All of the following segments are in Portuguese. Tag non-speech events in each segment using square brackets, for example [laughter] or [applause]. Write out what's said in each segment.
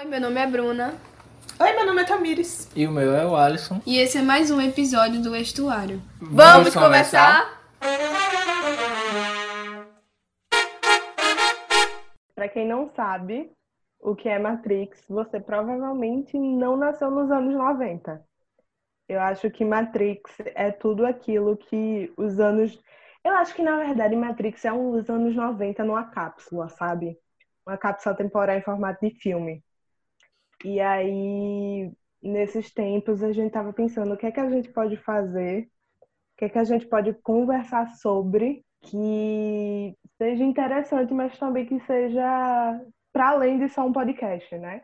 Oi, meu nome é Bruna. Oi, meu nome é Tamires. E o meu é o Alisson. E esse é mais um episódio do Estuário. Vamos começar? Para quem não sabe o que é Matrix, você provavelmente não nasceu nos anos 90. Eu acho que Matrix é tudo aquilo que os anos. Eu acho que, na verdade, Matrix é um os anos 90 numa cápsula, sabe? Uma cápsula temporal em formato de filme. E aí, nesses tempos, a gente estava pensando o que é que a gente pode fazer, o que é que a gente pode conversar sobre que seja interessante, mas também que seja para além de só um podcast, né?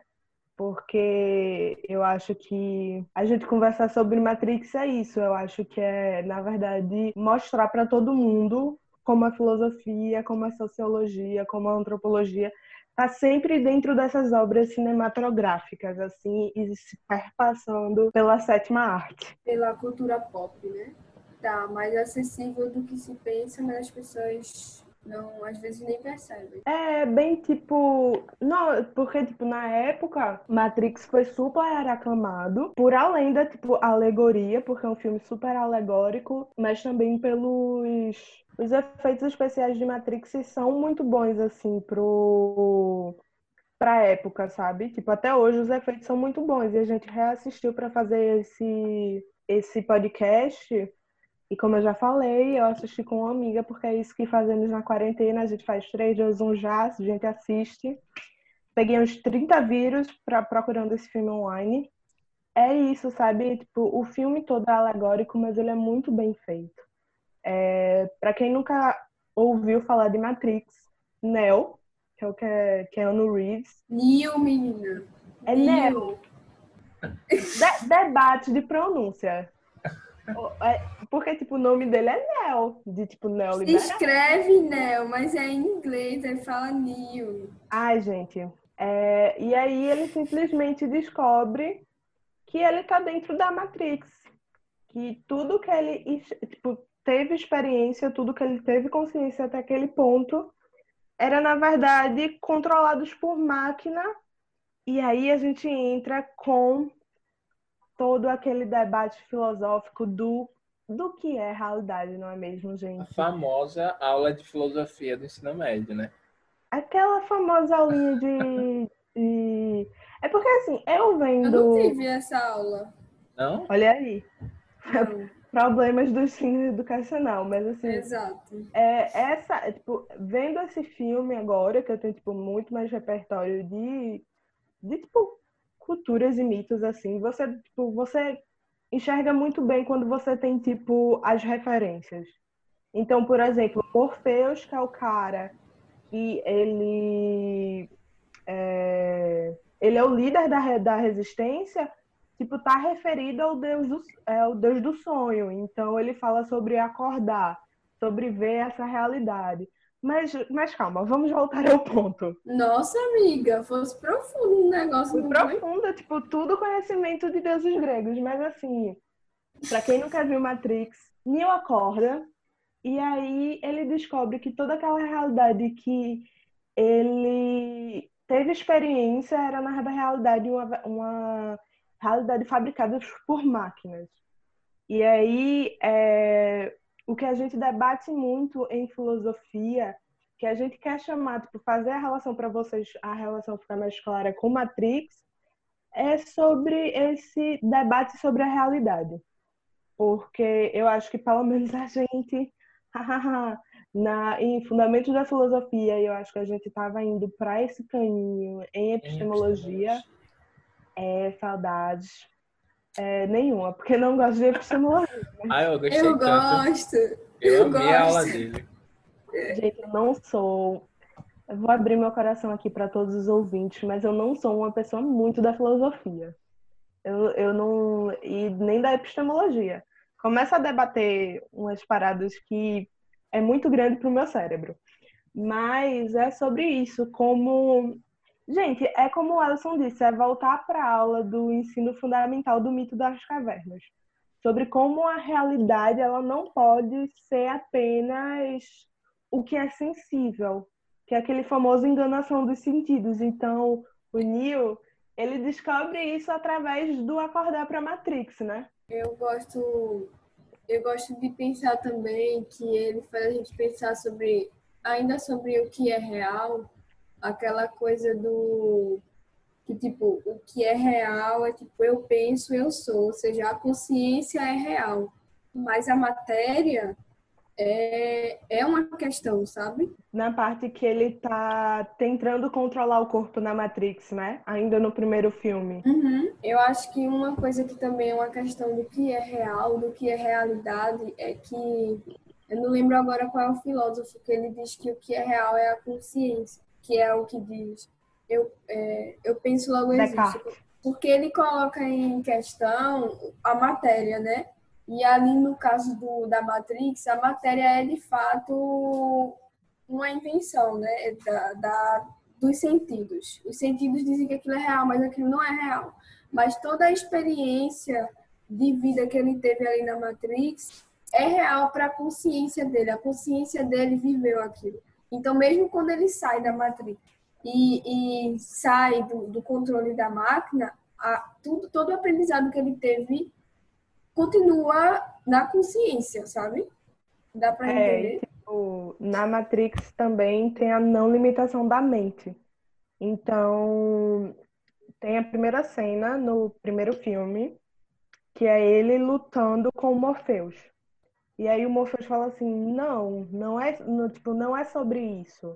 Porque eu acho que a gente conversar sobre Matrix é isso. Eu acho que é, na verdade, mostrar para todo mundo como a filosofia, como a sociologia, como a antropologia está sempre dentro dessas obras cinematográficas, assim, e se perpassando pela sétima arte. Pela cultura pop, né? Tá mais acessível do que se pensa, mas as pessoas não, às vezes nem percebem. É bem tipo. Não, porque, tipo, na época, Matrix foi super aclamado, por além da, tipo, alegoria, porque é um filme super alegórico, mas também pelos. Os efeitos especiais de Matrix são muito bons, assim, pro. Pra época, sabe? Tipo, até hoje os efeitos são muito bons. E a gente reassistiu para fazer esse, esse podcast e como eu já falei, eu assisti com uma amiga, porque é isso que fazemos na quarentena. A gente faz três, dois, um já, a gente assiste. Peguei uns 30 vírus pra, procurando esse filme online. É isso, sabe? Tipo, o filme todo é alegórico, mas ele é muito bem feito. É, para quem nunca ouviu falar de Matrix, Neo, que é o que é Keanu Reeves. Neo, menina. É Neo. De debate de pronúncia. [laughs] É, porque, tipo, o nome dele é Neo, de tipo. Se escreve Neo, mas é em inglês, ele fala Neo. Ai, gente. É, e aí ele simplesmente descobre que ele tá dentro da Matrix. Que tudo que ele tipo, teve experiência, tudo que ele teve consciência até aquele ponto, era, na verdade, controlados por máquina. E aí a gente entra com todo aquele debate filosófico do, do que é realidade, não é mesmo, gente? A famosa aula de filosofia do ensino médio, né? Aquela famosa aulinha de. de... É porque assim, eu vendo. Eu não tive essa aula. Não? Olha aí. Problemas do ensino educacional, mas assim. Exato. É, essa, tipo, vendo esse filme agora, que eu tenho, tipo, muito mais repertório de. de, tipo, culturas e mitos assim, você tipo, você enxerga muito bem quando você tem tipo as referências. Então, por exemplo, Morpheus, que é o cara e ele é, ele é o líder da, da resistência, tipo, tá referido ao deus do, é, ao deus do sonho. Então, ele fala sobre acordar, sobre ver essa realidade. Mas, mas calma, vamos voltar ao ponto. Nossa, amiga, fosse profundo o negócio. Foi profundo, tipo, tudo conhecimento de deuses gregos. Mas assim, para quem nunca viu Matrix, Neo acorda e aí ele descobre que toda aquela realidade que ele teve experiência era na realidade uma, uma realidade fabricada por máquinas. E aí é, o que a gente debate muito em filosofia, que a gente quer chamar, tipo, fazer a relação para vocês, a relação ficar mais clara com Matrix, é sobre esse debate sobre a realidade. Porque eu acho que pelo menos a gente, [laughs] na, em Fundamentos da Filosofia, eu acho que a gente estava indo para esse caminho em epistemologia. É, saudades. É, nenhuma, porque não gosto de epistemologia. Né? Ah, eu gostei Eu tanto. gosto. Eu, Eu amei gosto. a aula dele. Gente, eu não sou. Eu vou abrir meu coração aqui para todos os ouvintes, mas eu não sou uma pessoa muito da filosofia. Eu, eu não. E nem da epistemologia. Começa a debater umas paradas que é muito grande para o meu cérebro. Mas é sobre isso, como Gente, é como o Alisson disse, é voltar para a aula do ensino fundamental do mito das cavernas. Sobre como a realidade ela não pode ser apenas o que é sensível, que é aquele famoso enganação dos sentidos. Então, o Neo, ele descobre isso através do acordar para Matrix, né? Eu gosto, eu gosto de pensar também que ele faz a gente pensar sobre, ainda sobre o que é real, aquela coisa do que tipo o que é real é tipo eu penso eu sou ou seja a consciência é real mas a matéria é, é uma questão, sabe? Na parte que ele tá tentando controlar o corpo na Matrix, né? Ainda no primeiro filme. Uhum. Eu acho que uma coisa que também é uma questão do que é real, do que é realidade, é que eu não lembro agora qual é o filósofo que ele diz que o que é real é a consciência, que é o que diz. Eu, é, eu penso logo existe. Porque ele coloca em questão a matéria, né? E ali, no caso do, da Matrix, a matéria é de fato uma invenção né, da, da, dos sentidos. Os sentidos dizem que aquilo é real, mas aquilo não é real. Mas toda a experiência de vida que ele teve ali na Matrix é real para a consciência dele. A consciência dele viveu aquilo. Então, mesmo quando ele sai da Matrix e, e sai do, do, controle da máquina, a, tudo, todo o aprendizado que ele teve continua na consciência, sabe? Dá pra é, entender? É, tipo, na Matrix também tem a não limitação da mente. Então, tem a primeira cena no primeiro filme, que é ele lutando com o Morpheus. E aí o Morpheus fala assim: "Não, não é, tipo, não é sobre isso.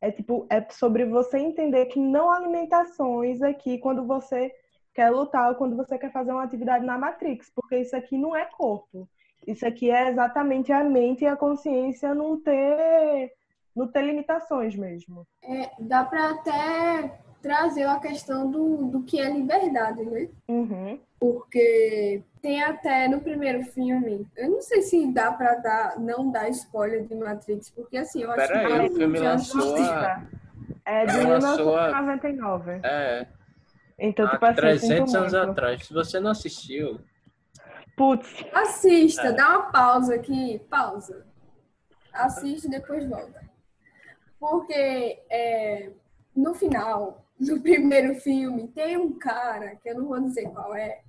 É tipo, é sobre você entender que não há limitações aqui quando você quer lutar ou quando você quer fazer uma atividade na Matrix, porque isso aqui não é corpo. Isso aqui é exatamente a mente e a consciência não ter, não ter limitações mesmo. É, dá para até trazer a questão do, do que é liberdade, né? Uhum. Porque tem até no primeiro filme, eu não sei se dá para dar, não dar spoiler de Matrix, porque assim, eu acho Pera que. Peraí, o filme lançou a... É de 1999. É. Então, tipo Há 300 anos atrás. Se você não assistiu. Putz. Assista, é. dá uma pausa aqui. Pausa. Assiste e depois volta. Porque é, no final, no primeiro filme, tem um cara, que eu não vou dizer qual é,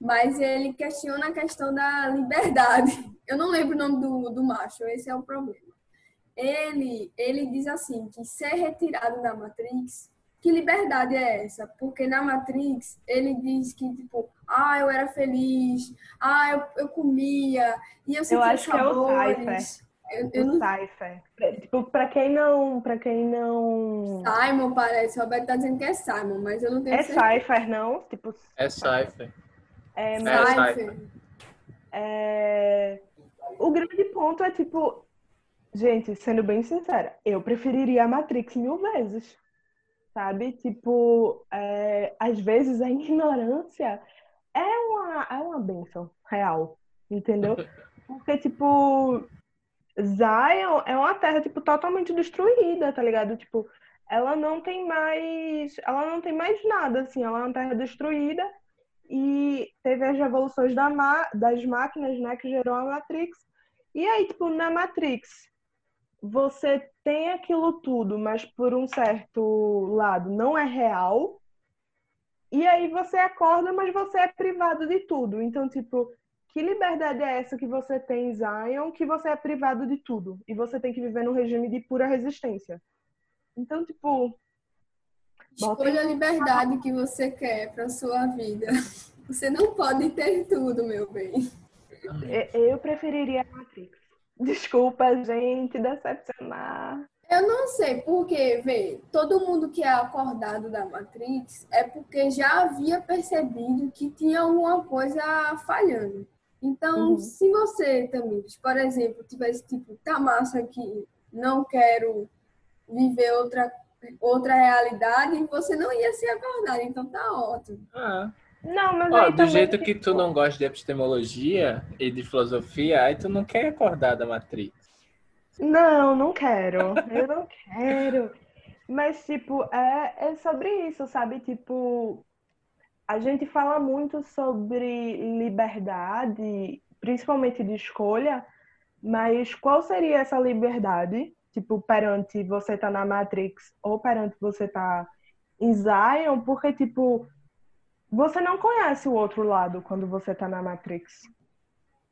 mas ele questiona a questão da liberdade. Eu não lembro o nome do, do macho, esse é o problema. Ele, ele diz assim, que ser retirado da Matrix que liberdade é essa? Porque na Matrix ele diz que, tipo, ah, eu era feliz, ah, eu, eu comia, e eu sentia Eu acho sabores. que é o Cypher. Eu, eu não... Cypher. Tipo, pra quem não. Pra quem não. Simon parece. O Roberto tá dizendo que é Simon, mas eu não tenho é certeza. É Cypher, não? Tipo. É Cypher. É, é mas... é. É... O grande ponto é, tipo. Gente, sendo bem sincera, eu preferiria a Matrix mil vezes sabe? Tipo, é, às vezes a [laughs] ignorância é uma, é uma benção real, entendeu? [laughs] Porque, tipo, Zion é uma terra, tipo, totalmente destruída, tá ligado? Tipo, ela não tem mais, ela não tem mais nada, assim, ela é uma terra destruída e teve as revoluções da das máquinas, né, que gerou a Matrix. E aí, tipo, na Matrix, você tem aquilo tudo, mas por um certo lado não é real. E aí você acorda, mas você é privado de tudo. Então, tipo, que liberdade é essa que você tem, Zion, que você é privado de tudo? E você tem que viver num regime de pura resistência. Então, tipo. Escolha a liberdade que você quer para sua vida. [laughs] Você não pode ter tudo, meu bem. Eu preferiria a Matrix. [laughs] Desculpa, gente, decepcionar. Eu não sei, porque, vê, todo mundo que é acordado da Matrix é porque já havia percebido que tinha alguma coisa falhando. Então, uhum. se você também, por exemplo, tivesse tipo, tá massa aqui, não quero viver outra, outra realidade, você não ia se acordar, então tá ótimo. Ah. Não, mas Ó, do jeito que tu não gosta de epistemologia e de filosofia, aí tu não quer acordar da Matrix. Não, não quero. Eu não quero. Mas, tipo, é, é sobre isso, sabe? Tipo, a gente fala muito sobre liberdade, principalmente de escolha, mas qual seria essa liberdade? Tipo, perante você tá na Matrix ou perante você tá em Zion? Porque, tipo, você não conhece o outro lado quando você tá na Matrix.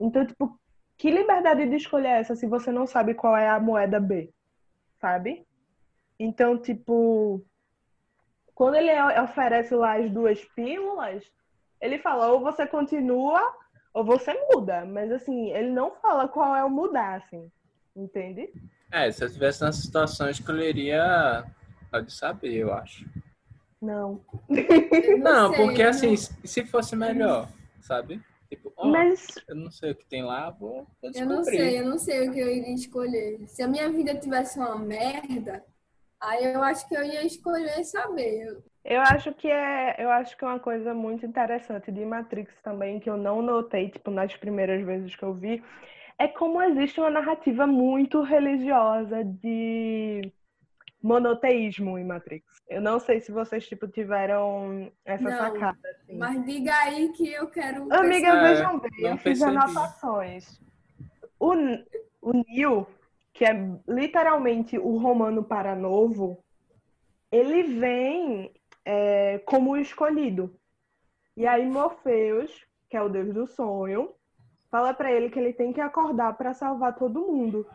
Então, tipo, que liberdade de escolha é essa se você não sabe qual é a moeda B? Sabe? Então, tipo, quando ele oferece lá as duas pílulas, ele fala ou você continua ou você muda. Mas assim, ele não fala qual é o mudar, assim. Entende? É, se eu tivesse nessa situação, eu escolheria pode saber, eu acho. Não. Eu Não, sei, porque assim, não- se fosse melhor, sabe? Tipo, ó, Mas eu não sei o que tem lá, vou, vou Eu não descobrir. sei, eu não sei o que eu iria escolher. Se a minha vida tivesse uma merda, aí eu acho que eu ia escolher saber. Eu- Eu acho que é, eu acho que é uma coisa muito interessante de Matrix também que eu não notei, tipo, nas primeiras vezes que eu vi, é como existe uma narrativa muito religiosa de monoteísmo em Matrix. Eu não sei se vocês tipo tiveram essa Não, sacada assim. Mas diga aí que eu quero. Amiga, É, vejam bem, não eu fiz anotações. O, o Neo, que é literalmente o romano para novo, ele vem é, como o escolhido. E aí Morpheus, que é o deus do sonho, fala para ele que ele tem que acordar para salvar todo mundo.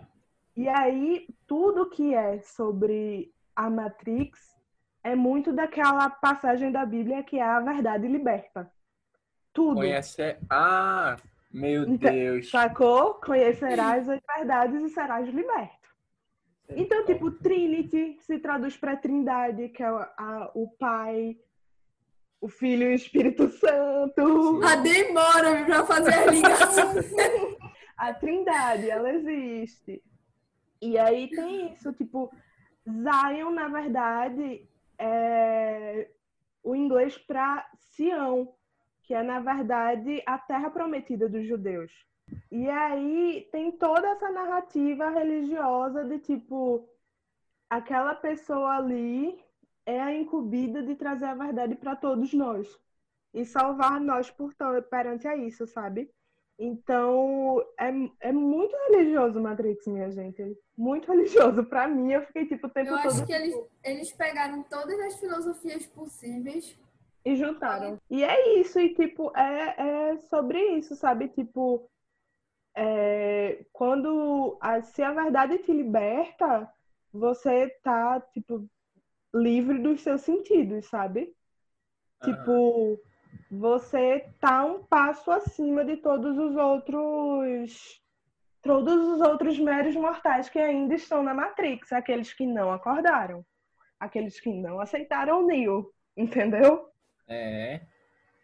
E aí tudo que é sobre a Matrix é muito daquela passagem da Bíblia que é a verdade liberta. Tudo. Conhece. Ah, meu Deus. Sacou? Conhecerás as verdades e serás liberto. Então, tipo, Trinity se traduz para Trindade, que é a- a- o Pai, o Filho e o Espírito Santo. A demora pra fazer a ligação. [laughs] A Trindade, ela existe. E aí tem isso, tipo, Zion, na verdade, é o inglês para Sião, que é, na verdade, a terra prometida dos judeus. E aí tem toda essa narrativa religiosa de tipo, aquela pessoa ali é a incumbida de trazer a verdade para todos nós e salvar nós por to- perante a isso, sabe? Então, é, é muito religioso Matrix, minha gente. Muito religioso. Pra mim, eu fiquei tipo o tempo Eu todo. acho que eles, eles pegaram todas as filosofias possíveis. E juntaram. E é isso, e tipo, é, é sobre isso, sabe? Tipo, é, quando a, se a verdade te liberta, você tá, tipo, livre dos seus sentidos, sabe? Aham. Tipo, você tá um passo acima de todos os outros. Todos os outros meros mortais que ainda estão na Matrix, aqueles que não acordaram, aqueles que não aceitaram o Neo, entendeu? É.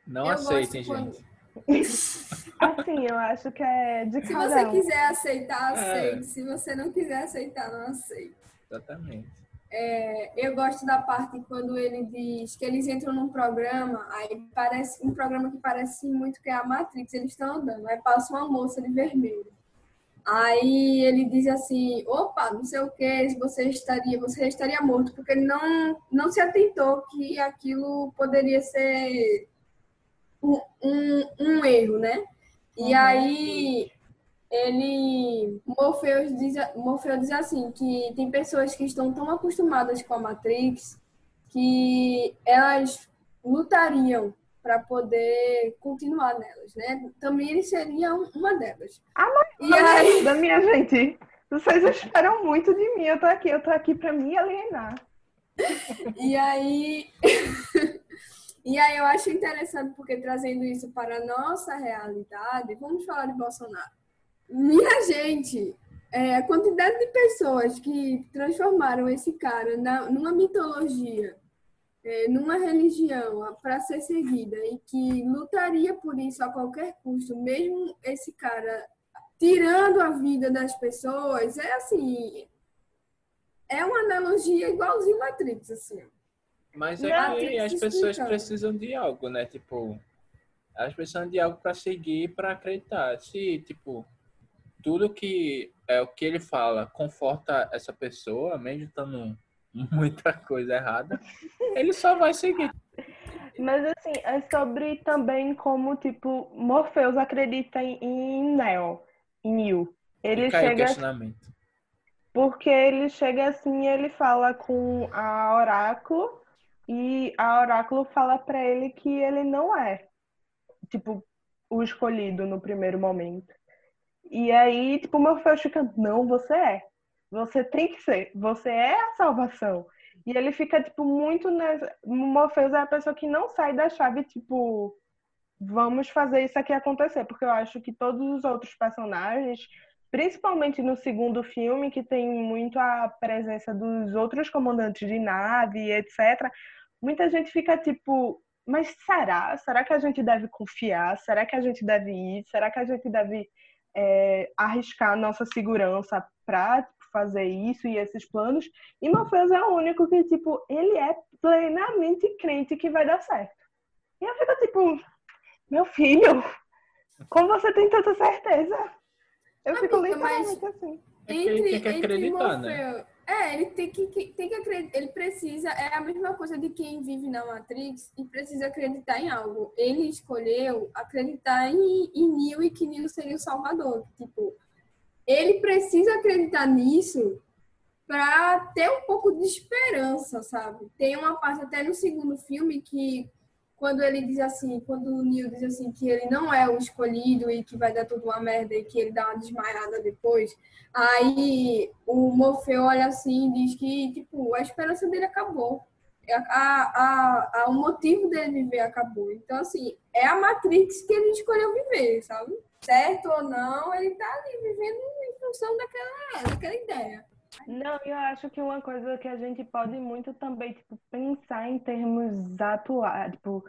Não Eu aceitem, gente. [laughs] Assim, eu acho que é de Se cada você um. quiser aceitar, É. aceite. Se você não quiser aceitar, não aceite. Exatamente. É, eu gosto da parte quando ele diz que eles entram num programa, aí parece um programa que parece muito que é a Matrix, eles estão andando, aí passa uma moça de vermelho. Aí ele diz assim, opa, não sei o que, você estaria, você estaria morto, porque ele não, não se atentou que aquilo poderia ser um, um, um erro, né? E Uhum. aí ele Morpheus diz, Morpheus diz assim que tem pessoas que estão tão acostumadas com a Matrix que elas lutariam para poder continuar nelas, né? Também ele seria um- uma delas. E aí, Da minha gente, vocês esperam muito de mim. Eu tô aqui, eu tô aqui pra me alienar. [laughs] e aí, [laughs] e aí eu acho interessante porque trazendo isso para a nossa realidade, vamos falar de Bolsonaro. Minha gente, é, a quantidade de pessoas que transformaram esse cara na, numa mitologia, é, numa religião para ser seguida e que lutaria por isso a qualquer custo, mesmo esse cara tirando a vida das pessoas, é assim, é uma analogia igualzinho Matrix, assim. Mas é que as pessoas explicar. precisam de algo, né? Tipo, elas precisam de algo para seguir, para acreditar. Se, tipo, tudo que é o que ele fala conforta essa pessoa, mesmo estando [laughs] muita coisa errada, ele só vai seguir. Mas assim, é sobre também como, tipo, Morpheus acredita em, em Neo, em Neo. Ele chega questionamento. Porque ele chega assim e ele fala com a Oráculo, e a Oráculo fala para ele que ele não é, tipo, o escolhido no primeiro momento. E aí, tipo, o Morpheus fica, não, você é. Você tem que ser. Você é a salvação. E ele fica, tipo, muito. Nessa... Morpheus é a pessoa que não sai da chave, tipo, vamos fazer isso aqui acontecer. Porque eu acho que todos os outros personagens, principalmente no segundo filme, que tem muito a presença dos outros comandantes de nave, etc., muita gente fica, tipo, mas será? Será que a gente deve confiar? Será que a gente deve ir? Será que a gente deve é, arriscar nossa segurança para tipo, fazer isso e esses planos? E Morpheus é o único que, tipo, ele é plenamente crente que vai dar certo. E eu fico, tipo, meu filho, como você tem tanta certeza? Eu Amiga, fico literalmente assim. Entre, é que ele tem que acreditar, né? É, ele tem que, tem que acreditar, ele precisa, é a mesma coisa de quem vive na Matrix e precisa acreditar em algo. Ele escolheu acreditar em, em Neo e que Neo seria o salvador. Tipo, ele precisa acreditar nisso para ter um pouco de esperança, sabe? Tem uma parte até no segundo filme que quando ele diz assim, quando o Neil diz assim que ele não é o escolhido e que vai dar tudo uma merda e que ele dá uma desmaiada depois, aí o Morfeu olha assim e diz que, tipo, a esperança dele acabou. A, a, a, o motivo dele viver acabou. Então, assim, é a Matrix que ele escolheu viver, sabe? Certo ou não, ele tá ali vivendo em função daquela, daquela ideia. Não, eu acho que uma coisa que a gente pode muito também, tipo, pensar em termos atuais, tipo,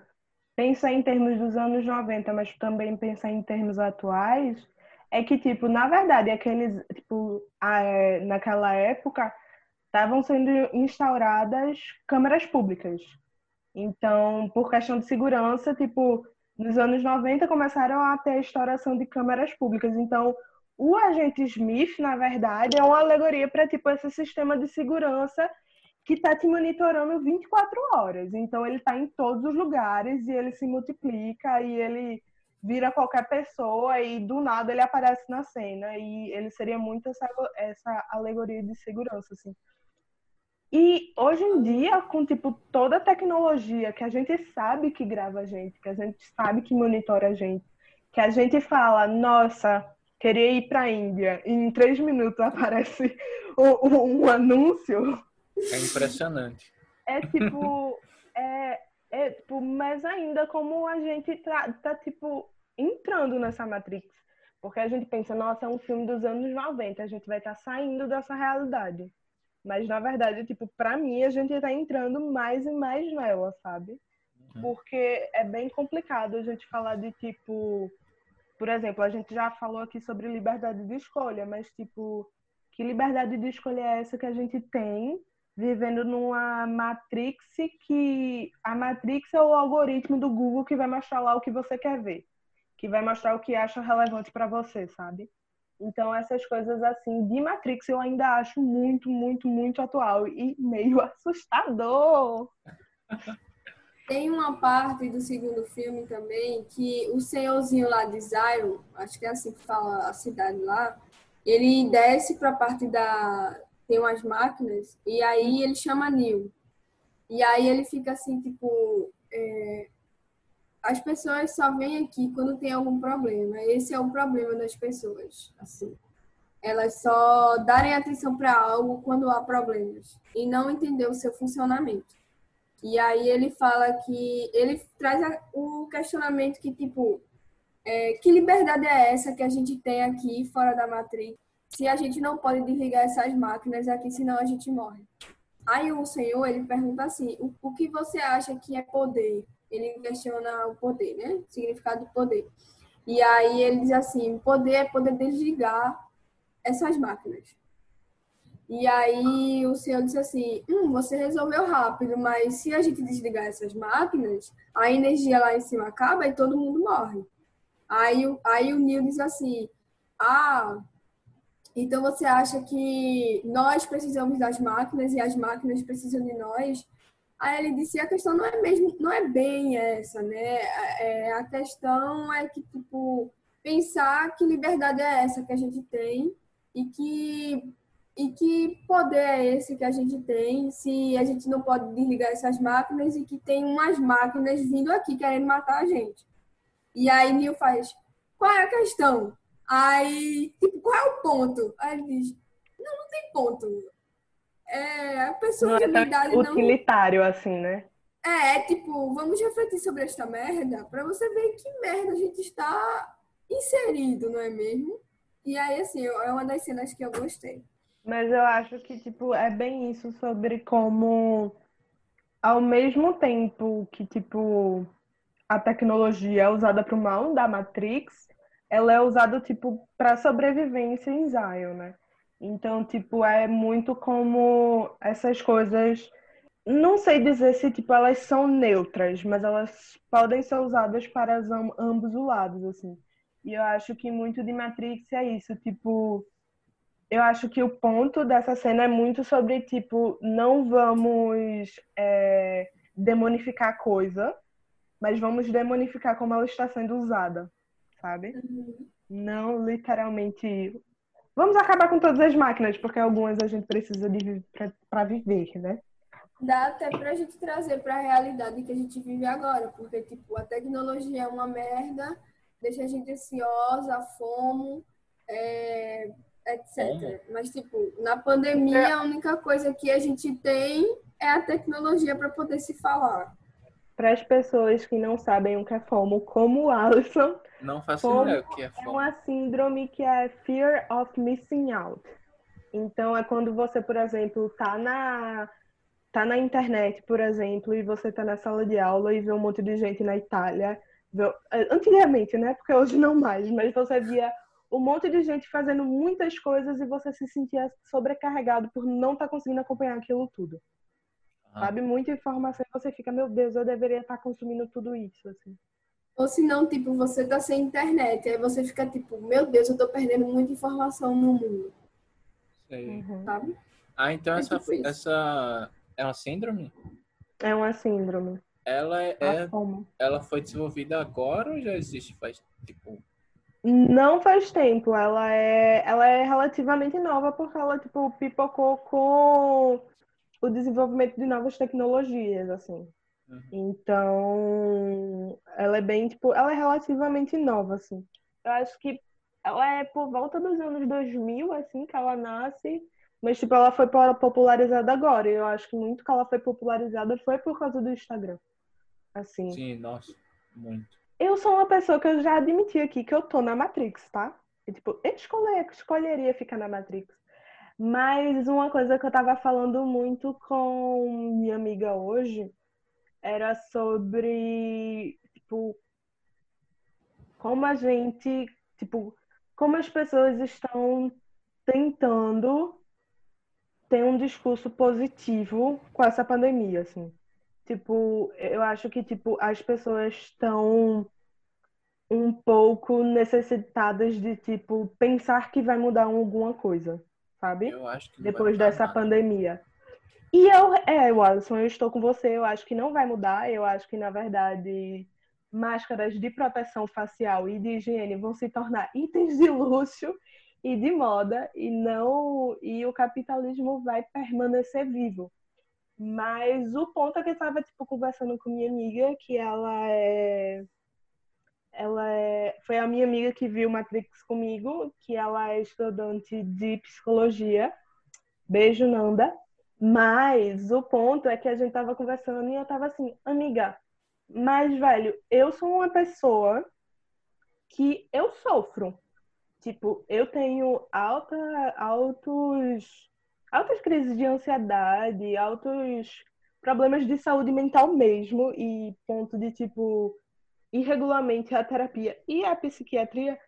pensar em termos dos anos 90, mas também pensar em termos atuais, é que, tipo, na verdade, aqueles, tipo, a, naquela época, estavam sendo instauradas câmeras públicas. Então, por questão de segurança, tipo, nos anos 90 começaram a ter a instauração de câmeras públicas. Então, o agente Smith, na verdade, é uma alegoria para tipo esse sistema de segurança que está te monitorando 24 horas. Então ele está em todos os lugares e ele se multiplica e ele vira qualquer pessoa e do nada ele aparece na cena e ele seria muito essa, essa alegoria de segurança assim. E hoje em dia, com tipo toda a tecnologia que a gente sabe que grava a gente, que a gente sabe que monitora a gente, que a gente fala, nossa, queria ir para a Índia e em três minutos aparece um, um, anúncio. É impressionante. É tipo, é, é tipo, mas ainda como a gente tá, tá tipo entrando nessa Matrix. Porque a gente pensa, nossa, é um filme dos anos 90, a gente vai estar tá saindo dessa realidade. Mas na verdade, tipo, para mim a gente está entrando mais e mais nela, sabe? Uhum. Porque é bem complicado a gente falar de tipo por exemplo, a gente já falou aqui sobre liberdade de escolha, mas tipo, que liberdade de escolha é essa que a gente tem vivendo numa matrix que a matrix é o algoritmo do Google que vai mostrar lá o que você quer ver, que vai mostrar o que acha relevante para você, sabe? Então essas coisas assim de Matrix eu ainda acho muito, muito, muito atual e meio [laughs] assustador. Tem uma parte do segundo filme também que o senhorzinho lá de Zion, acho que é assim que fala a cidade lá, ele desce para a parte da. Tem umas máquinas, e aí ele chama Neil. E aí ele fica assim, tipo. É, as pessoas só vêm aqui quando tem algum problema. Esse é o problema das pessoas, assim. Elas só darem atenção para algo quando há problemas e não entender o seu funcionamento. E aí ele fala que ele traz o questionamento que tipo é, que liberdade é essa que a gente tem aqui fora da matriz? Se a gente não pode desligar essas máquinas aqui, senão a gente morre. Aí o senhor ele pergunta assim: o, o que você acha que é poder? Ele questiona o poder, né? O significado de poder. E aí ele diz assim: poder é poder desligar essas máquinas. E aí o senhor disse assim: hum, você resolveu rápido, mas se a gente desligar essas máquinas, a energia lá em cima acaba e todo mundo morre. Aí, aí o Neil diz assim: ah, então você acha que nós precisamos das máquinas e as máquinas precisam de nós? Aí ele disse: a questão não é mesmo, não é bem essa, né? É, a questão é que tipo pensar que liberdade é essa que a gente tem e que e que poder é esse que a gente tem, se a gente não pode desligar essas máquinas e que tem umas máquinas vindo aqui querendo matar a gente. E aí Neil faz, qual é a questão? Aí, tipo, qual é o ponto? Aí ele diz, não, não tem ponto. É, a pessoa Não de minha idade não... utilitário assim, né? É, é tipo, vamos refletir sobre esta merda para você ver que merda a gente está inserido, não é mesmo? E aí, assim, é uma das cenas que eu gostei. Mas eu acho que, tipo, é bem isso sobre como, ao mesmo tempo que, tipo, a tecnologia é usada para o mal da Matrix, ela é usada, tipo, para sobrevivência em Zion, né? Então, tipo, é muito como essas coisas. Não sei dizer se, tipo, elas são neutras, mas elas podem ser usadas para ambos os lados, assim. E eu acho que muito de Matrix é isso, tipo eu acho que o ponto dessa cena é muito sobre, tipo, não vamos é, demonificar a coisa, mas vamos demonificar como ela está sendo usada, sabe? Uhum. Não literalmente. Vamos acabar com todas as máquinas, porque algumas a gente precisa de para viver, né? Dá até pra gente trazer para a realidade que a gente vive agora, porque, tipo, a tecnologia é uma merda, deixa a gente ansiosa, fome, é, etc. Mas, tipo, na pandemia, é. a única coisa que a gente tem é a tecnologia para poder se falar. Para as pessoas que não sabem o que é FOMO, como o Alisson, não faço ideia o que é FOMO. É uma síndrome que é Fear of Missing Out. Então, é quando você, por exemplo, tá na, tá na internet, por exemplo, e você tá na sala de aula e vê um monte de gente na Itália. Vê... Antigamente, né? Porque hoje não mais, mas você via um monte de gente fazendo muitas coisas e você se sentia sobrecarregado por não estar tá conseguindo acompanhar aquilo tudo. Ah. Sabe? Muita informação e você fica, meu Deus, eu deveria estar tá consumindo tudo isso, assim. Ou se não, tipo, você tá sem internet, aí você fica tipo, meu Deus, eu tô perdendo muita informação no mundo. Sei. Uhum. Sabe? Ah, então é essa, essa é uma síndrome? É uma síndrome. Ela é, é ela foi desenvolvida agora ou já existe faz tipo não faz tempo, ela é, ela é relativamente nova porque ela tipo pipocou com o desenvolvimento de novas tecnologias, assim. Uhum. Então, ela é bem tipo, ela é relativamente nova, assim. Eu acho que ela é por volta dos anos 2000, assim, que ela nasce, mas tipo, ela foi popularizada agora. E eu acho que muito que ela foi popularizada foi por causa do Instagram. Assim. Sim, nossa, muito. Eu sou uma pessoa que eu já admiti aqui que eu tô na Matrix, tá? E, tipo, eu escolher, escolheria ficar na Matrix. Mas uma coisa que eu tava falando muito com minha amiga hoje era sobre, tipo, como a gente, tipo, como as pessoas estão tentando ter um discurso positivo com essa pandemia, assim. Tipo, eu acho que tipo as pessoas estão um pouco necessitadas de tipo pensar que vai mudar alguma coisa, sabe? Eu acho que depois dessa nada. pandemia. E eu, é, Alisson, eu estou com você. Eu acho que não vai mudar. Eu acho que na verdade máscaras de proteção facial e de higiene vão se tornar [laughs] itens de luxo e de moda e não e o capitalismo vai permanecer vivo. Mas o ponto é que eu estava tipo, conversando com minha amiga, que ela é. Ela é... foi a minha amiga que viu Matrix comigo, que ela é estudante de psicologia. Beijo, Nanda. Mas o ponto é que a gente tava conversando e eu tava assim, amiga, mas velho, eu sou uma pessoa que eu sofro. Tipo, eu tenho alta, altos altas crises de ansiedade, altos problemas de saúde mental mesmo, e ponto de tipo ir regularmente a terapia e a psiquiatria,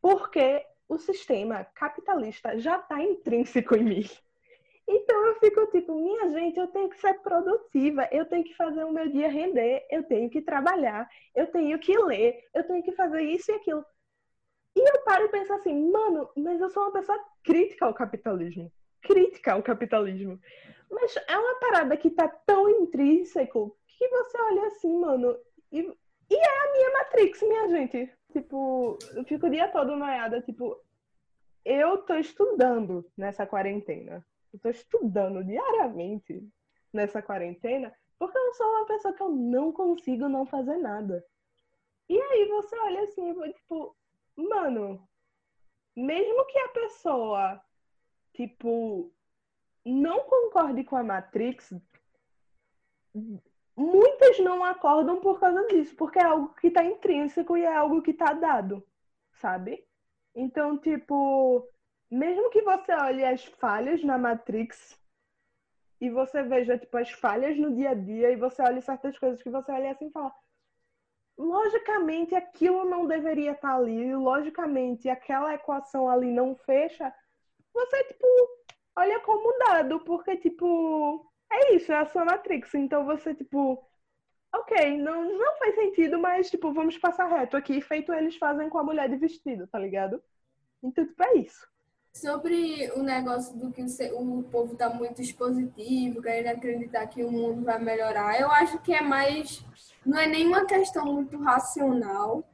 porque o sistema capitalista já está intrínseco em mim. Então eu fico tipo, minha gente, eu tenho que ser produtiva, eu tenho que fazer o meu dia render, eu tenho que trabalhar, eu tenho que ler, eu tenho que fazer isso e aquilo. E eu paro e penso assim, mano, mas eu sou uma pessoa crítica ao capitalismo crítica ao capitalismo. Mas é uma parada que tá tão intrínseco que você olha assim, mano, e, e é a minha Matrix, minha gente. Tipo, eu fico o dia todo noiada, tipo, eu tô estudando nessa quarentena. Eu tô estudando diariamente nessa quarentena porque eu sou uma pessoa que eu não consigo não fazer nada. E aí você olha assim, tipo, mano, mesmo que a pessoa, tipo, não concorde com a Matrix, muitas não acordam por causa disso, porque é algo que tá intrínseco e é algo que tá dado, sabe? Então, tipo, mesmo que você olhe as falhas na Matrix e você veja, tipo, as falhas no dia a dia e você olhe certas coisas que você olha assim e fala logicamente aquilo não deveria estar ali, logicamente aquela equação ali não fecha, você, tipo, olha como dado, porque, tipo, é isso, é a sua Matrix. Então você, tipo, ok, não, não faz sentido, mas, tipo, vamos passar reto aqui, feito eles fazem com a mulher de vestido, tá ligado? Então, tipo, é isso. Sobre o negócio do que o, povo tá muito expositivo, querendo acreditar que o mundo vai melhorar, eu acho que é mais. Não é nenhuma questão muito racional.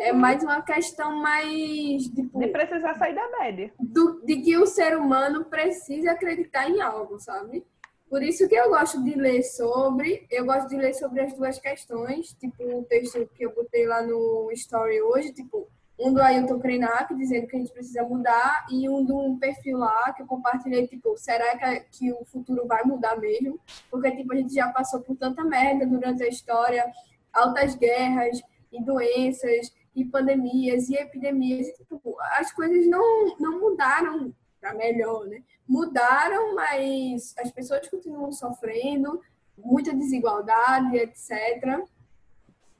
É mais uma questão mais. Tipo, de precisar sair da média. Do, de que o ser humano precisa acreditar em algo, sabe? Por isso que eu gosto de ler sobre. Eu gosto de ler sobre as duas questões. Tipo, o texto que eu botei lá no Story hoje, tipo um do Ailton Krenak dizendo que a gente precisa mudar e um de um perfil lá que eu compartilhei, tipo, será que, que o futuro vai mudar mesmo? Porque, tipo, a gente já passou por tanta merda durante a história, altas guerras e doenças e pandemias e epidemias. E, tipo, as coisas não, não mudaram para melhor, né? Mudaram, mas as pessoas continuam sofrendo, muita desigualdade, etc.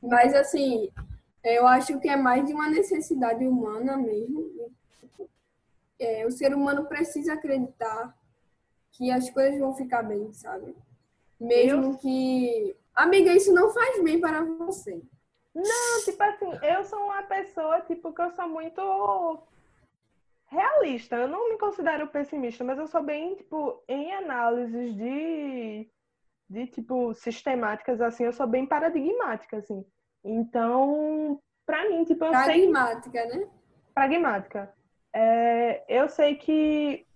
Mas, assim, eu acho que é mais de uma necessidade humana mesmo. É, o ser humano precisa acreditar que as coisas vão ficar bem, sabe? Mesmo eu... que. Amiga, isso não faz bem para você. Não, tipo assim, eu sou uma pessoa, tipo, que eu sou muito realista. Eu não me considero pessimista, mas eu sou bem, tipo, em análises de, de tipo, sistemáticas, assim, eu sou bem paradigmática, assim. Então, para mim, tipo, eu Pragmática, sei... né? Pragmática. É, eu sei que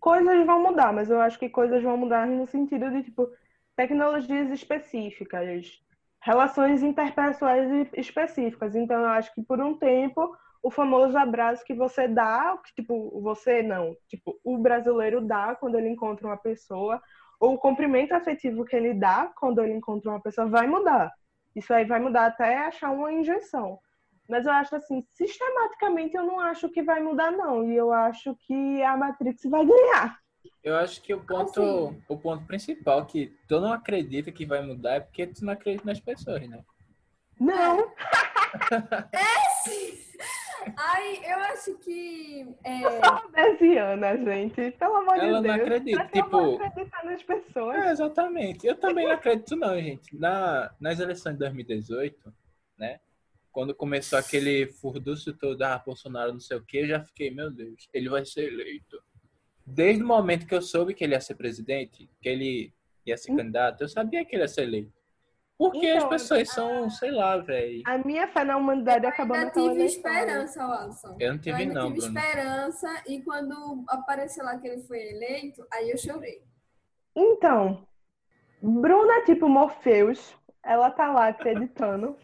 coisas vão mudar, mas eu acho que coisas vão mudar no sentido de, tipo, tecnologias específicas, relações interpessoais específicas. Então, eu acho que por um tempo, o famoso abraço que você dá, que, tipo, você não, tipo, o brasileiro dá quando ele encontra uma pessoa, ou o cumprimento afetivo que ele dá quando ele encontra uma pessoa vai mudar. Isso aí vai mudar até achar uma injeção. Mas eu acho assim, sistematicamente eu não acho que vai mudar, não. E eu acho que a Matrix vai ganhar. Eu acho que o ponto, assim. o ponto principal que tu não acredita que vai mudar é porque tu não acredita nas pessoas, né? Não! [laughs] É sim! Ai, eu acho que. É... [laughs] Eu sou gente. Pelo amor Ela de Deus. Ela não acredita. Tipo. acreditar nas pessoas. É, exatamente. Eu também não acredito, não, gente. Na, nas eleições de 2018, né? Quando começou aquele furdúcio todo, ah, Bolsonaro não sei o que, eu já fiquei, meu Deus, ele vai ser eleito. Desde o momento que eu soube que ele ia ser presidente, que ele ia ser hum. candidato, eu sabia que ele ia ser eleito. Porque então, as pessoas são, sei lá, velho. A minha fé na humanidade acabou naquela Eu tive esperança, Alisson. Eu não tive, eu não, tive Bruno. esperança e quando apareceu lá que ele foi eleito, aí eu chorei. Então, Bruna é tipo Morpheus. Ela tá lá acreditando.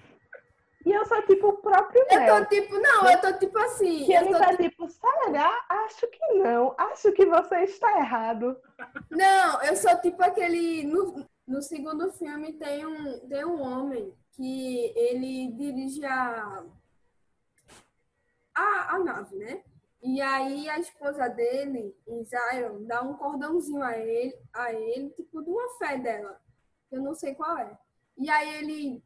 E eu sou tipo o próprio Mel. Eu tô tipo, não, eu tô tipo assim. Que ele tá tipo, será? Acho que não. Acho que você está errado. Não, eu sou tipo aquele. No, no segundo filme tem um, tem um homem que ele dirige a, a, a nave, né? E aí a esposa dele, Zion, dá um cordãozinho a ele, a ele, tipo, de uma fé dela. Eu não sei qual é. E aí ele,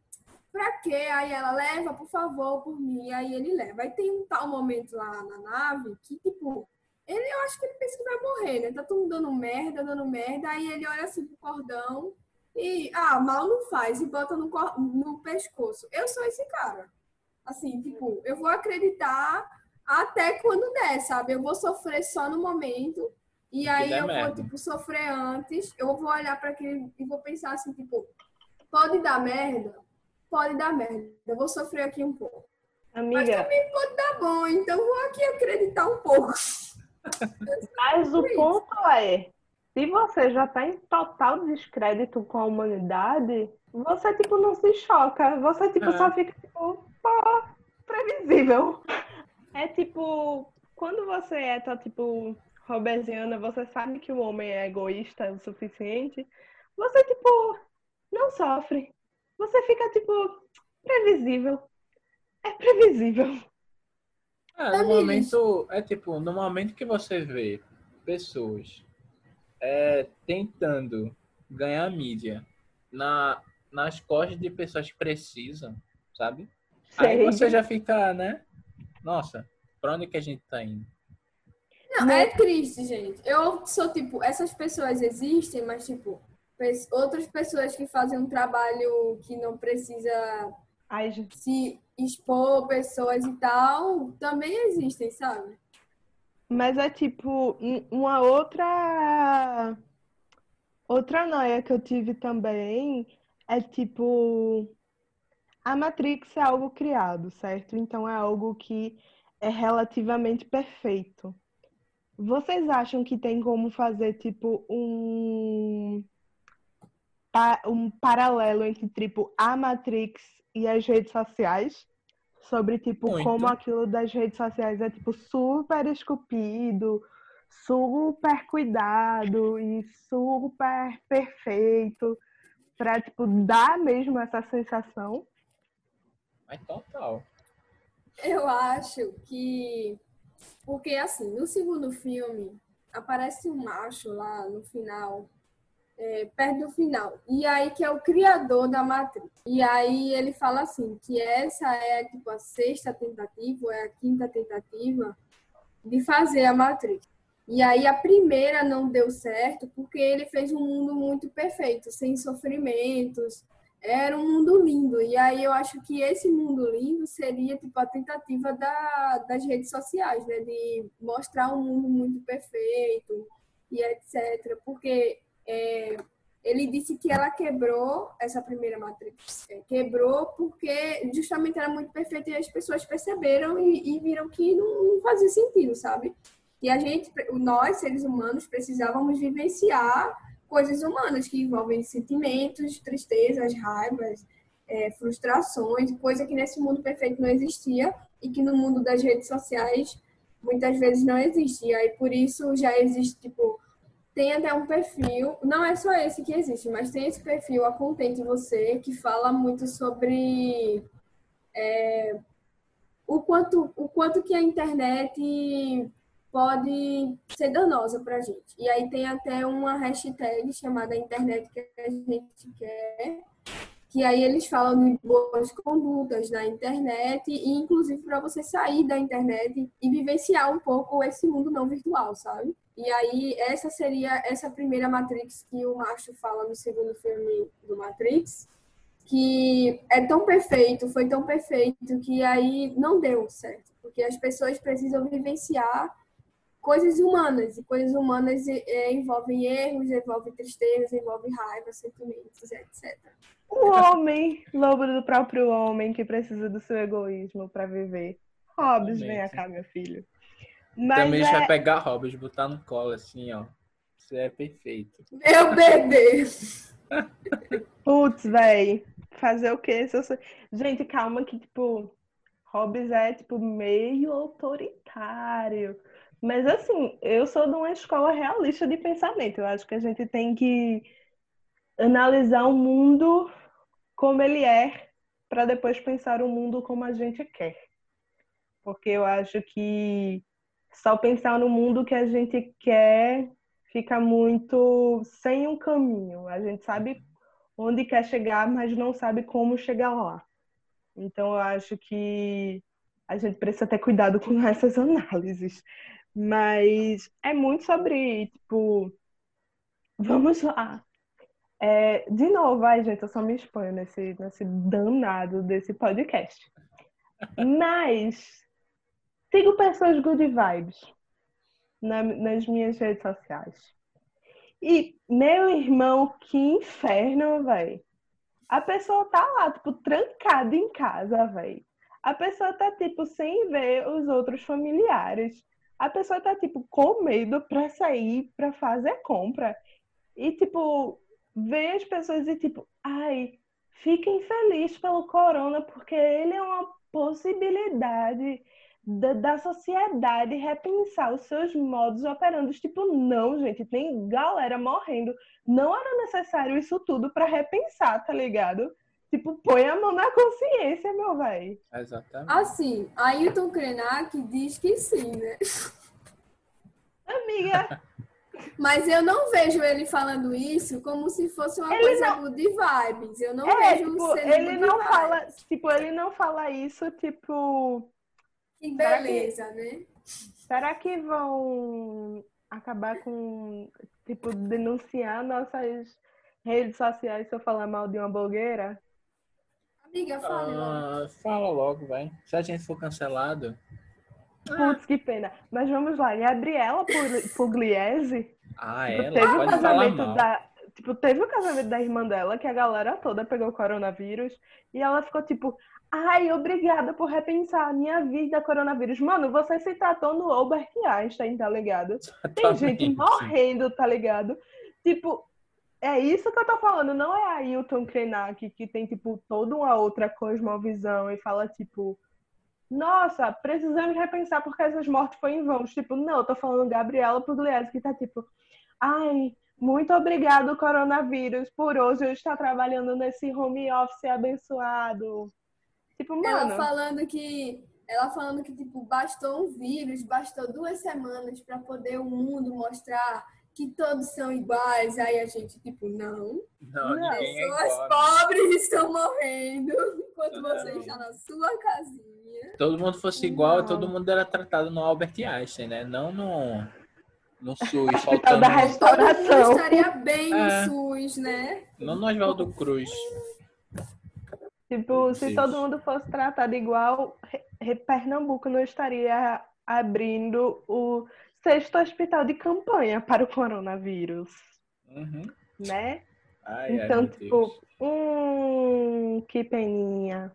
pra quê? Aí ela leva, por favor, por mim. Aí ele leva. Aí tem um tal momento lá na nave que, tipo, ele, eu acho que ele pensa que vai morrer, né? Tá todo mundo dando merda, dando merda. Aí ele olha assim pro cordão e, ah, mal não faz e bota no, no pescoço. Eu sou esse cara. Assim, tipo, eu vou acreditar até quando der, sabe? Eu vou sofrer só no momento. E aí eu merda. vou, tipo, sofrer antes. Eu vou olhar para aquele e vou pensar assim, tipo, pode dar merda? Pode dar merda. Eu vou sofrer aqui um pouco. Mas Amiga, também pode dar bom, então vou aqui acreditar um pouco. [laughs] mas o ponto é, se você já tá em total descrédito com a humanidade, você, tipo, não se choca. Você, tipo, É. só fica, tipo, pô, previsível. É tipo, quando você é, tá, tipo, roberziana, você sabe que o homem é egoísta o suficiente, você, tipo, não sofre. Você fica, tipo, previsível. É previsível. É, no Sabe momento, é tipo, no momento que você vê pessoas é, tentando ganhar mídia na, nas costas de pessoas que precisam, sabe? Aí Sei. você já fica, né? Nossa, pra onde que a gente tá indo? Não, é triste, gente. Eu sou tipo, essas pessoas existem, mas tipo, outras pessoas que fazem um trabalho que não precisa Ai, se expor pessoas e tal, também existem, sabe? Mas é tipo um- uma outra outra noia que eu tive também é tipo a Matrix é algo criado, certo? Então é algo que é relativamente perfeito. Vocês acham que tem como fazer tipo um um paralelo entre tipo a Matrix e as redes sociais? Sobre tipo Muito. como aquilo das redes sociais é tipo super esculpido, super cuidado e super perfeito para tipo dar mesmo essa sensação. Mas total. Eu acho que. Porque, assim, no segundo filme, aparece um macho lá no final, é, perto do final. E aí, que é o criador da Matrix. E aí, ele fala assim: que essa é, tipo, a sexta tentativa, é a quinta tentativa de fazer a Matrix. E aí, a primeira não deu certo porque ele fez um mundo muito perfeito, sem sofrimentos, era um mundo lindo. E aí eu acho que esse mundo lindo seria tipo a tentativa da, das redes sociais, né? De mostrar um mundo muito perfeito e etc. Porque é, ele disse que ela quebrou essa primeira matriz. É, quebrou porque justamente era muito perfeito e as pessoas perceberam e, e viram que não, não fazia sentido, sabe? E a gente, nós, seres humanos, precisávamos vivenciar coisas humanas que envolvem sentimentos, tristezas, raivas, é, frustrações, coisa que nesse mundo perfeito não existia e que no mundo das redes sociais muitas vezes não existe. E aí por isso já existe, tipo, tem até um perfil, não é só esse que existe, mas tem esse perfil Acontente Você, que fala muito sobre é, o, quanto, o quanto que a internet pode ser danosa para a gente. E aí tem até uma hashtag chamada internet que a gente quer, que aí eles falam de boas condutas na internet e inclusive para você sair da internet e vivenciar um pouco esse mundo não virtual, sabe? E aí essa seria essa primeira Matrix que o Macho fala no segundo filme do Matrix, que é tão perfeito, foi tão perfeito que aí não deu certo, porque as pessoas precisam vivenciar coisas humanas, e coisas humanas é, envolvem erros, envolvem tristezas, envolvem raiva, sentimentos, etc. O homem, lobo do próprio homem que precisa do seu egoísmo para viver. Hobbes, Realmente. venha cá, meu filho. Mas Também a gente é... vai pegar Hobbes, botar no colo assim, ó. Isso é perfeito. Meu bebê! Putz, véi, fazer o quê? Se eu sou- Gente, calma que, tipo, Hobbes é, tipo, meio autoritário. Mas, assim, eu sou de uma escola realista de pensamento. Eu acho que a gente tem que analisar o mundo como ele é, para depois pensar o mundo como a gente quer. Porque eu acho que só pensar no mundo que a gente quer fica muito sem um caminho. A gente sabe onde quer chegar, mas não sabe como chegar lá. Então eu acho que a gente precisa ter cuidado com [laughs] essas análises. Mas é muito sobre, tipo, vamos lá. É, de novo, ai, gente, eu só me exponho nesse, nesse danado desse podcast. Mas sigo pessoas good vibes na- nas minhas redes sociais. E, meu irmão, que inferno, velho. A pessoa tá lá, tipo, trancada em casa, velho. a pessoa tá, tipo, sem ver os outros familiares. A pessoa tá, tipo, com medo pra sair, pra fazer compra. E, tipo, ver as pessoas e, tipo, ai, fiquem felizes pelo corona, porque ele é uma possibilidade da, da sociedade repensar os seus modos operantes. Tipo, não, gente, tem galera morrendo. Não era necessário isso tudo para repensar, tá ligado? Tipo, põe a mão na consciência, meu velho. Exatamente. Assim, Ailton Krenak diz que sim, né? Amiga, [laughs] Mas eu não vejo ele falando isso como se fosse uma Ele coisa não- good vibes. Eu não é, vejo tipo, sendo ele não vibes. fala, tipo, ele não fala isso, tipo, Que Será que- beleza, né? será que vão acabar com, tipo, denunciar nossas redes sociais se eu falar mal de uma blogueira? Amiga, logo. Ah, fala logo, vai. Se a gente for cancelado. Putz, que pena. Mas vamos lá, Gabriela Pugli- Pugliese Ah, ela teve o pode falar casamento mal. da. Tipo, teve o casamento da irmã dela, que a galera toda pegou coronavírus, e ela ficou tipo, ai, obrigada por repensar a minha vida, coronavírus. Mano, você se tratou no Albert Einstein, tá ligado? [laughs] Tem gente Exatamente. morrendo, tá ligado? Tipo, é isso que eu tô falando, não é a Ailton Krenak que tem, tipo, toda uma outra cosmovisão e fala, tipo, nossa, precisamos repensar porque essas mortes foram em vão. Tipo, não, eu tô falando Gabriela Pugliese, que tá tipo, ai, muito obrigado, coronavírus, por hoje eu estar trabalhando nesse home office abençoado. Tipo, Ela mano, falando que. Ela falando que, tipo, bastou um vírus, bastou duas semanas para poder o mundo mostrar que todos são iguais. Aí a gente, tipo, não. Não, Não. é Pessoas igual. pobres estão morrendo enquanto Não. você está na sua casinha. Todo mundo fosse igual, Não. todo mundo era tratado no Albert Einstein, né? Não no, no SUS, Hospital faltando. da Todo mundo restauração. estaria bem É. no SUS, né? Não no Oswaldo Cruz. Tipo, se todo mundo fosse tratado igual, Pernambuco não estaria abrindo o sexto hospital de campanha para o coronavírus, Uhum. né? Ai, ai, Então, meu tipo, Deus. hum, que peninha.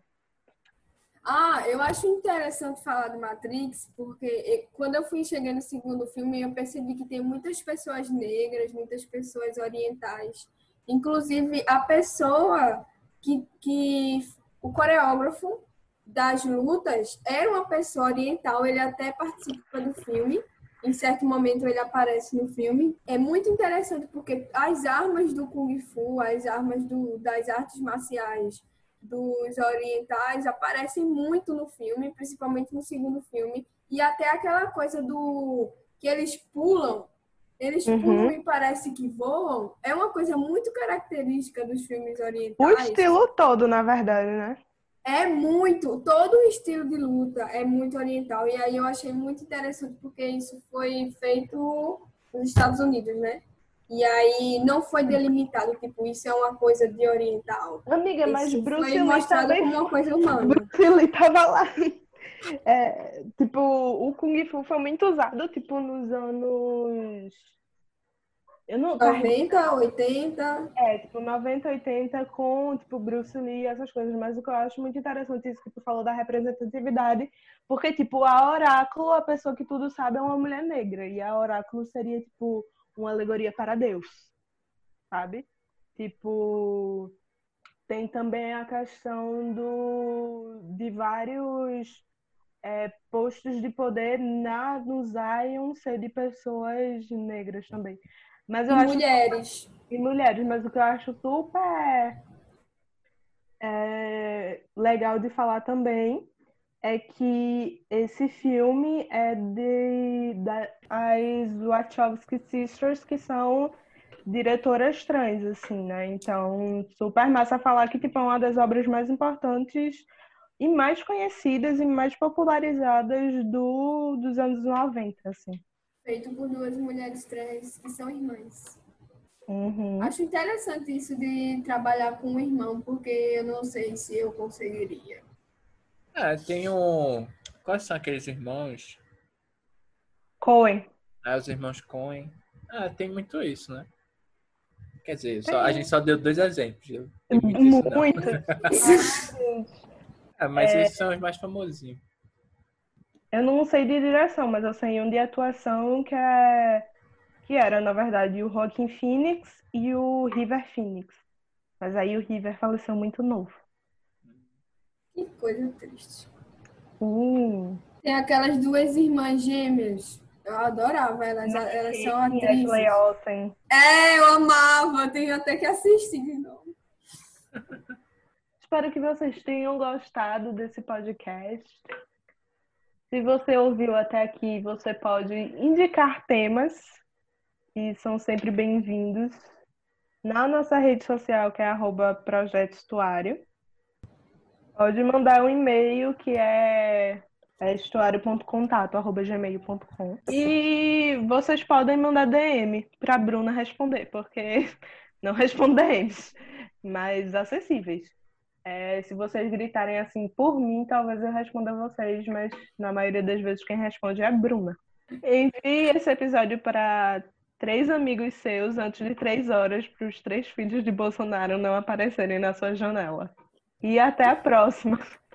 Ah, eu acho interessante falar de Matrix, porque quando eu fui chegando no segundo filme, eu percebi que tem muitas pessoas negras, muitas pessoas orientais. Inclusive, a pessoa que, que o coreógrafo das lutas era uma pessoa oriental, ele até participa do filme. Em certo momento ele aparece no filme. É muito interessante porque as armas do Kung Fu, as armas do, das artes marciais dos orientais aparecem muito no filme, principalmente no segundo filme. E até aquela coisa do que eles pulam, eles Uhum. pulam e parece que voam, é uma coisa muito característica dos filmes O orientais. estilo todo, na verdade, né? É muito, todo o estilo de luta é muito oriental. E aí eu achei muito interessante porque isso foi feito nos Estados Unidos, né? E aí não foi delimitado, tipo, isso é uma coisa de oriental. Amiga, mas Isso Bruce foi Lee mostrado também. como uma coisa humana. Bruce Lee tava lá. É, tipo, o Kung Fu foi muito usado, tipo, nos anos. Eu não. 90, 80. É, tipo, 90, 80 com, tipo, Bruce Lee e essas coisas. Mas o que eu acho muito interessante isso que tu falou da representatividade. Porque, tipo, a Oráculo, a pessoa que tudo sabe, é uma mulher negra. E a Oráculo seria, tipo, uma alegoria para Deus. Sabe? Tipo, tem também a questão do, de vários é, postos de poder na, no Zion ser de pessoas negras também. Mas eu E acho mulheres. e mulheres, mas o que eu acho super é, legal de falar também é que esse filme é de da, as Wachowski Sisters, que são diretoras trans, assim, né? Então, super massa falar que tipo, é uma das obras mais importantes e mais conhecidas e mais popularizadas do, dos anos 90, assim. Feito por duas mulheres trans que são irmãs. Uhum. Acho interessante isso de trabalhar com um irmão, porque eu não sei se eu conseguiria. É, tem o. Quais são aqueles irmãos? Coen. Ah, os irmãos Coen. Ah, tem muito isso, né? Quer dizer, só- a gente só deu dois exemplos. viu? Tem muito isso. Muito. [laughs] É, mas é... esses são os mais famosinhos. Eu não sei de direção, mas eu sei um de atuação que é que era, na verdade, o Joaquin Phoenix e o River Phoenix. Mas aí o River faleceu muito novo. Que coisa triste. Tem aquelas duas irmãs gêmeas. Eu adorava elas, elas são atrizes. É, eu amava, tenho até que assistir de novo. Espero que vocês tenham gostado desse podcast. Se você ouviu até aqui, você pode indicar temas que são sempre bem-vindos na nossa rede social, que é arroba Projeto Estuário. Pode mandar um e-mail que é, é estuário.contato.gmail.com. E vocês podem mandar DM para Bruna responder, porque [laughs] não respondemos, mas acessíveis. É, se vocês gritarem assim por mim, talvez eu responda vocês, mas na maioria das vezes quem responde é a Bruna. Envie esse episódio para três amigos seus antes de três horas para os três filhos de Bolsonaro não aparecerem na sua janela. E até a próxima!